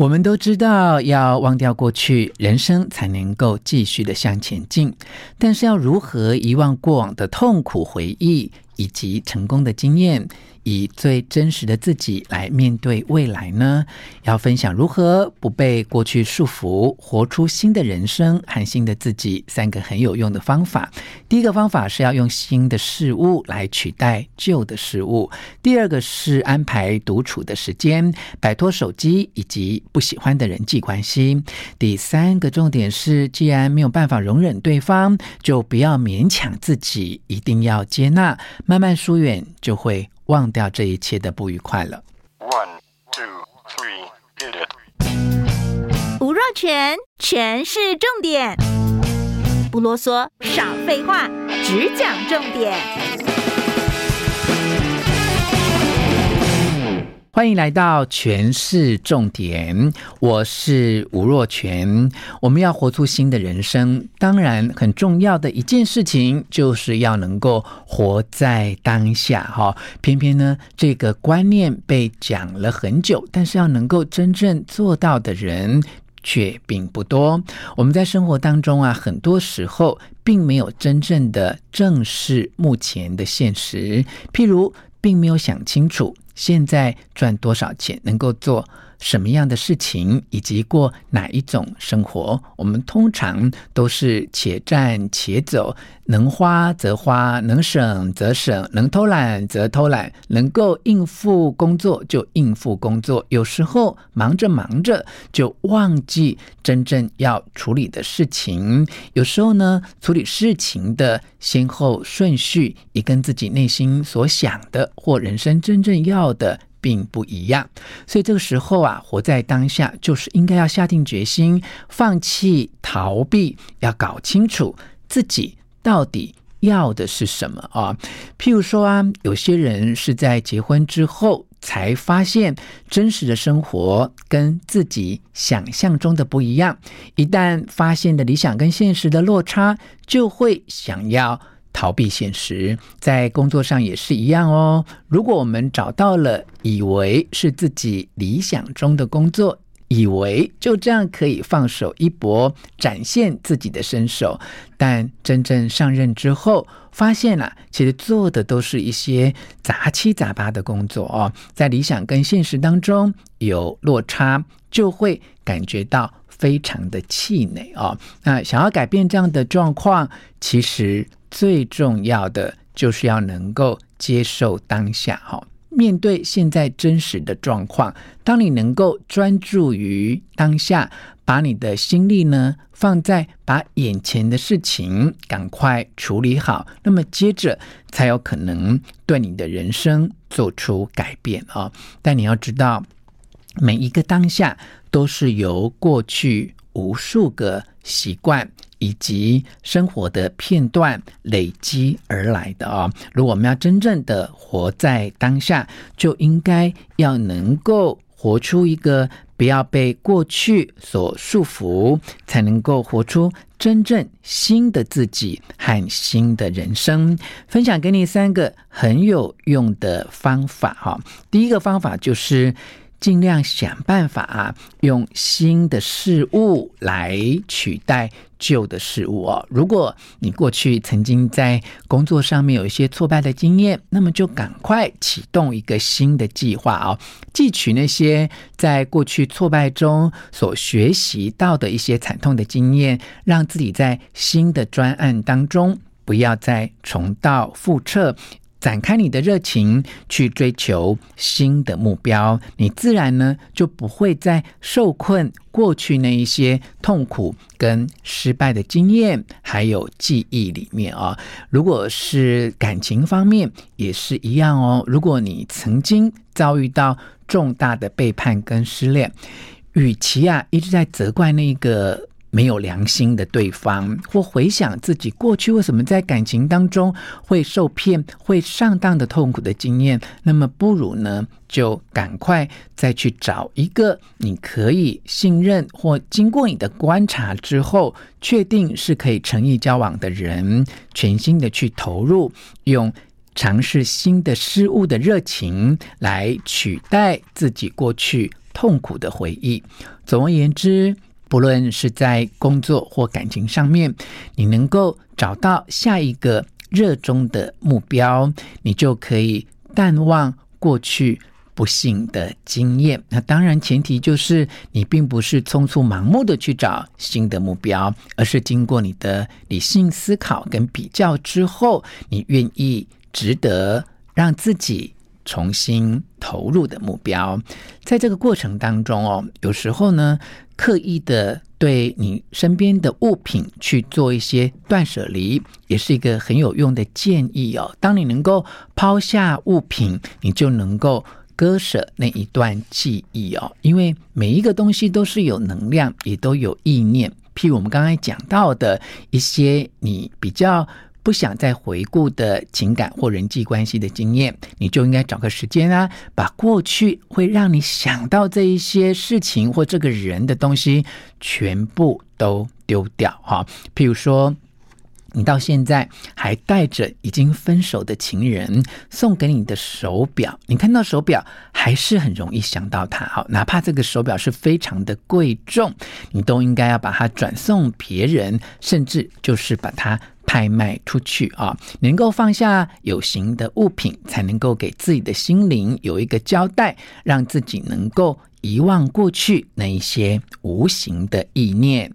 我们都知道要忘掉过去，人生才能够继续的向前进。但是要如何遗忘过往的痛苦回忆以及成功的经验？以最真实的自己来面对未来呢？要分享如何不被过去束缚，活出新的人生和新的自己，三个很有用的方法。第一个方法是要用新的事物来取代旧的事物；第二个是安排独处的时间，摆脱手机以及不喜欢的人际关系；第三个重点是，既然没有办法容忍对方，就不要勉强自己，一定要接纳，慢慢疏远就会。忘掉这一切的不愉快了。One, two, three, hit it. 吴若全，全是重点，不啰嗦，少废话，只讲重点。欢迎来到全市重点，我是吴若权。我们要活出新的人生，当然很重要的一件事情就是要能够活在当下。哈，偏偏呢，这个观念被讲了很久，但是要能够真正做到的人却并不多。我们在生活当中啊，很多时候并没有真正的正视目前的现实，譬如并没有想清楚。现在赚多少钱，能够做什么样的事情，以及过哪一种生活？我们通常都是且战且走，能花则花，能省则省，能偷懒则偷懒，能够应付工作就应付工作。有时候忙着忙着就忘记真正要处理的事情。有时候呢，处理事情的先后顺序也跟自己内心所想的或人生真正要的。并不一样，所以这个时候啊，活在当下就是应该要下定决心，放弃逃避，要搞清楚自己到底要的是什么啊。譬如说啊，有些人是在结婚之后才发现真实的生活跟自己想象中的不一样，一旦发现的理想跟现实的落差，就会想要。逃避现实，在工作上也是一样哦。如果我们找到了以为是自己理想中的工作，以为就这样可以放手一搏，展现自己的身手，但真正上任之后，发现了，其实做的都是一些杂七杂八的工作哦。在理想跟现实当中有落差，就会感觉到非常的气馁哦。那想要改变这样的状况，其实。最重要的就是要能够接受当下，哈，面对现在真实的状况。当你能够专注于当下，把你的心力呢放在把眼前的事情赶快处理好，那么接着才有可能对你的人生做出改变啊！但你要知道，每一个当下都是由过去无数个习惯。以及生活的片段累积而来的啊、如果我们要真正的活在当下，就应该要能够活出一个不要被过去所束缚，才能够活出真正新的自己和新的人生。分享给你三个很有用的方法哈！第一个方法就是。尽量想办法啊，用新的事物来取代旧的事物哦。如果你过去曾经在工作上面有一些挫败的经验，那么就赶快启动一个新的计划哦，汲取那些在过去挫败中所学习到的一些惨痛的经验，让自己在新的专案当中不要再重蹈覆辙。展开你的热情，去追求新的目标，你自然呢就不会再受困过去那一些痛苦跟失败的经验还有记忆里面啊、哦。如果是感情方面也是一样哦。如果你曾经遭遇到重大的背叛跟失恋，与其啊一直在责怪那个。没有良心的对方，或回想自己过去为什么在感情当中会受骗、会上当的痛苦的经验，那么不如呢，就赶快再去找一个你可以信任或经过你的观察之后，确定是可以诚意交往的人，全心的去投入，用尝试新的事物的热情来取代自己过去痛苦的回忆。总而言之，不论是在工作或感情上面，你能够找到下一个热衷的目标，你就可以淡忘过去不幸的经验。那当然，前提就是你并不是匆匆盲目的去找新的目标，而是经过你的理性思考跟比较之后，你愿意值得让自己重新投入的目标。在这个过程当中哦，有时候呢，刻意的对你身边的物品去做一些断舍离，也是一个很有用的建议哦。当你能够抛下物品，你就能够割舍那一段记忆哦。因为每一个东西都是有能量，也都有意念。譬如我们刚才讲到的一些，你比较。不想再回顾的情感或人际关系的经验，你就应该找个时间啊，把过去会让你想到这一些事情或这个人的东西全部都丢掉哈。譬如说，你到现在还带着已经分手的情人送给你的手表，你看到手表还是很容易想到他哈，哪怕这个手表是非常的贵重，你都应该要把它转送别人，甚至就是把它。拍卖出去啊！能够放下有形的物品，才能够给自己的心灵有一个交代，让自己能够遗忘过去那一些无形的意念。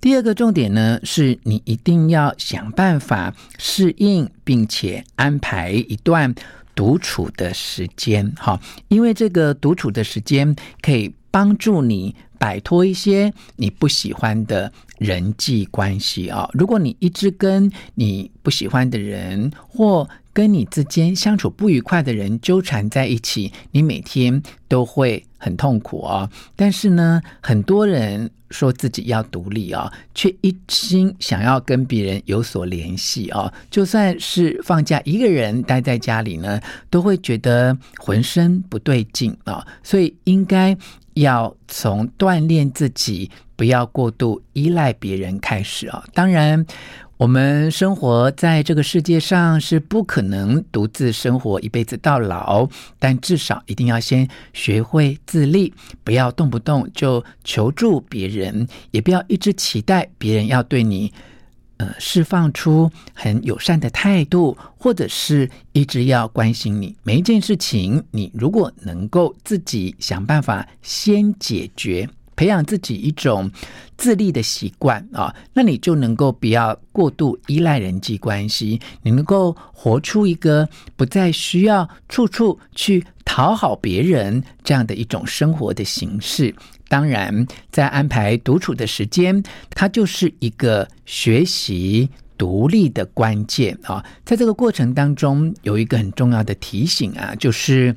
第二个重点呢，是你一定要想办法适应，并且安排一段独处的时间。哈，因为这个独处的时间可以帮助你摆脱一些你不喜欢的。人际关系啊，如果你一直跟你不喜欢的人或跟你之间相处不愉快的人纠缠在一起，你每天都会很痛苦啊。但是呢，很多人说自己要独立啊，却一心想要跟别人有所联系啊。就算是放假一个人待在家里呢，都会觉得浑身不对劲啊。所以应该要从锻炼自己。不要过度依赖别人开始啊！当然，我们生活在这个世界上是不可能独自生活一辈子到老，但至少一定要先学会自立，不要动不动就求助别人，也不要一直期待别人要对你呃释放出很友善的态度，或者是一直要关心你。每一件事情，你如果能够自己想办法先解决。培养自己一种自立的习惯啊，那你就能够不要过度依赖人际关系，你能够活出一个不再需要处处去讨好别人这样的一种生活的形式。当然，在安排独处的时间，它就是一个学习独立的关键啊。在这个过程当中，有一个很重要的提醒啊，就是。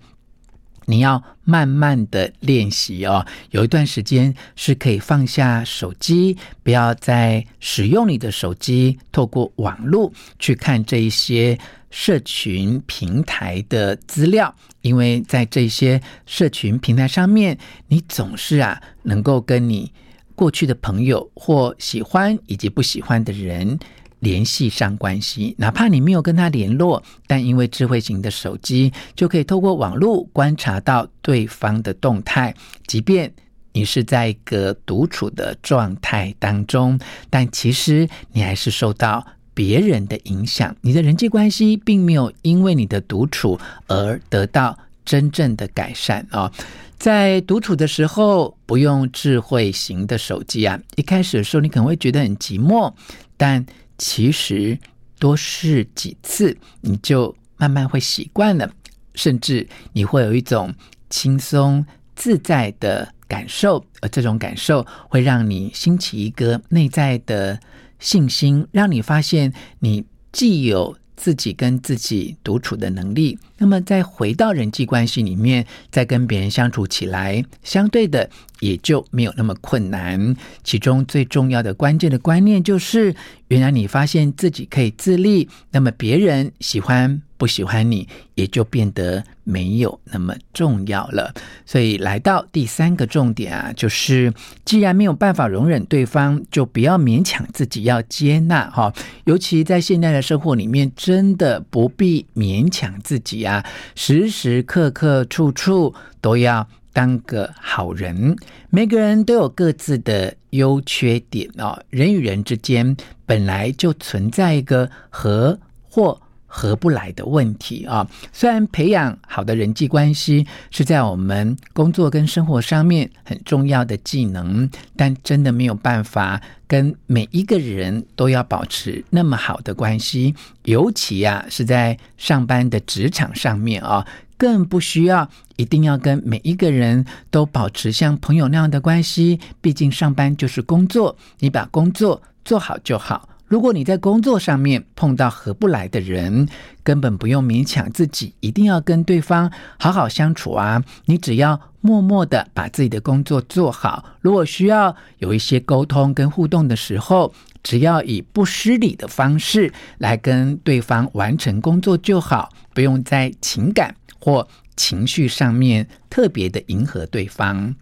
你要慢慢的练习哦，有一段时间是可以放下手机，不要再使用你的手机，透过网络去看这一些社群平台的资料，因为在这些社群平台上面，你总是啊能够跟你过去的朋友或喜欢以及不喜欢的人。联系上关系，哪怕你没有跟他联络，但因为智慧型的手机，就可以透过网络观察到对方的动态。即便你是在一个独处的状态当中，但其实你还是受到别人的影响。你的人际关系并没有因为你的独处而得到真正的改善啊！在独处的时候，不用智慧型的手机啊。一开始的时候，你可能会觉得很寂寞，但其实多试几次，你就慢慢会习惯了，甚至你会有一种轻松自在的感受，而这种感受会让你兴起一个内在的信心，让你发现你既有。自己跟自己独处的能力，那么再回到人际关系里面，再跟别人相处起来，相对的也就没有那么困难。其中最重要的关键的观念就是，原来你发现自己可以自立，那么别人喜欢不喜欢你，也就变得没有那么重要了。所以来到第三个重点啊，就是既然没有办法容忍对方，就不要勉强自己要接纳哈。尤其在现在的生活里面，真的不必勉强自己啊，时时刻刻处处都要当个好人。每个人都有各自的优缺点哦，人与人之间本来就存在一个和或合不来的问题啊。虽然培养好的人际关系是在我们工作跟生活上面很重要的技能，但真的没有办法跟每一个人都要保持那么好的关系，尤其啊是在上班的职场上面啊。更不需要一定要跟每一个人都保持像朋友那样的关系，毕竟上班就是工作，你把工作做好就好。如果你在工作上面碰到合不来的人，根本不用勉强自己一定要跟对方好好相处啊，你只要默默的把自己的工作做好。如果需要有一些沟通跟互动的时候，只要以不失礼的方式来跟对方完成工作就好，不用在情感。或情绪上面特别的迎合对方，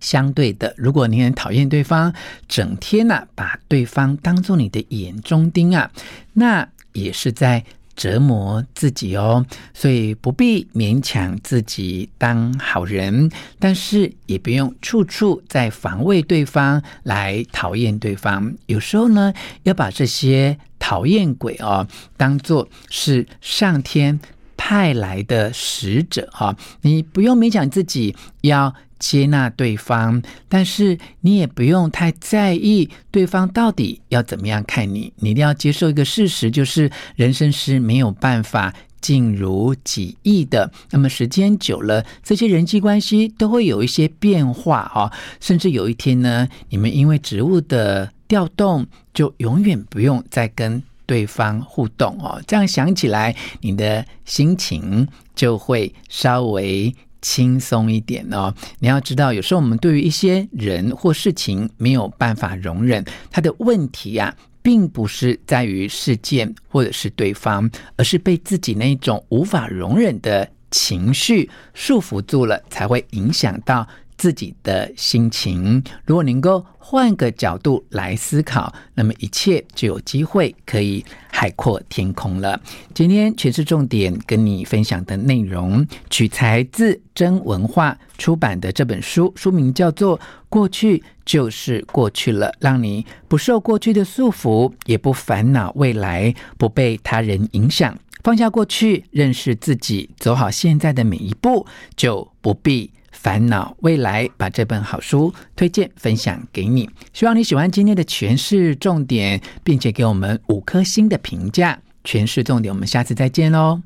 相对的，如果你很讨厌对方，整天呢、把对方当做你的眼中钉啊，那也是在折磨自己哦。所以不必勉强自己当好人，但是也不用处处在防卫对方来讨厌对方。有时候呢，要把这些讨厌鬼哦当做是上天。派来的使者哈，你不用勉强自己要接纳对方，但是你也不用太在意对方到底要怎么样看你。你一定要接受一个事实，就是人生是没有办法尽如己意的。那么时间久了，这些人际关系都会有一些变化哈，甚至有一天呢，你们因为职务的调动，就永远不用再跟。对方互动哦，这样想起来，你的心情就会稍微轻松一点哦。你要知道，有时候我们对于一些人或事情没有办法容忍，他的问题呀、啊，并不是在于事件或者是对方，而是被自己那种无法容忍的情绪束缚住了，才会影响到自己的心情。如果能够换个角度来思考，那么一切就有机会可以海阔天空了。今天全是重点跟你分享的内容，取材自真文化出版的这本书，书名叫做《过去就是过去了》，让你不受过去的束缚，也不烦恼未来，不被他人影响，放下过去，认识自己，走好现在的每一步，就不必。烦恼未来，把这本好书推荐分享给你，希望你喜欢今天的诠释重点，并且给我们五颗星的评价。诠释重点，我们下次再见喽。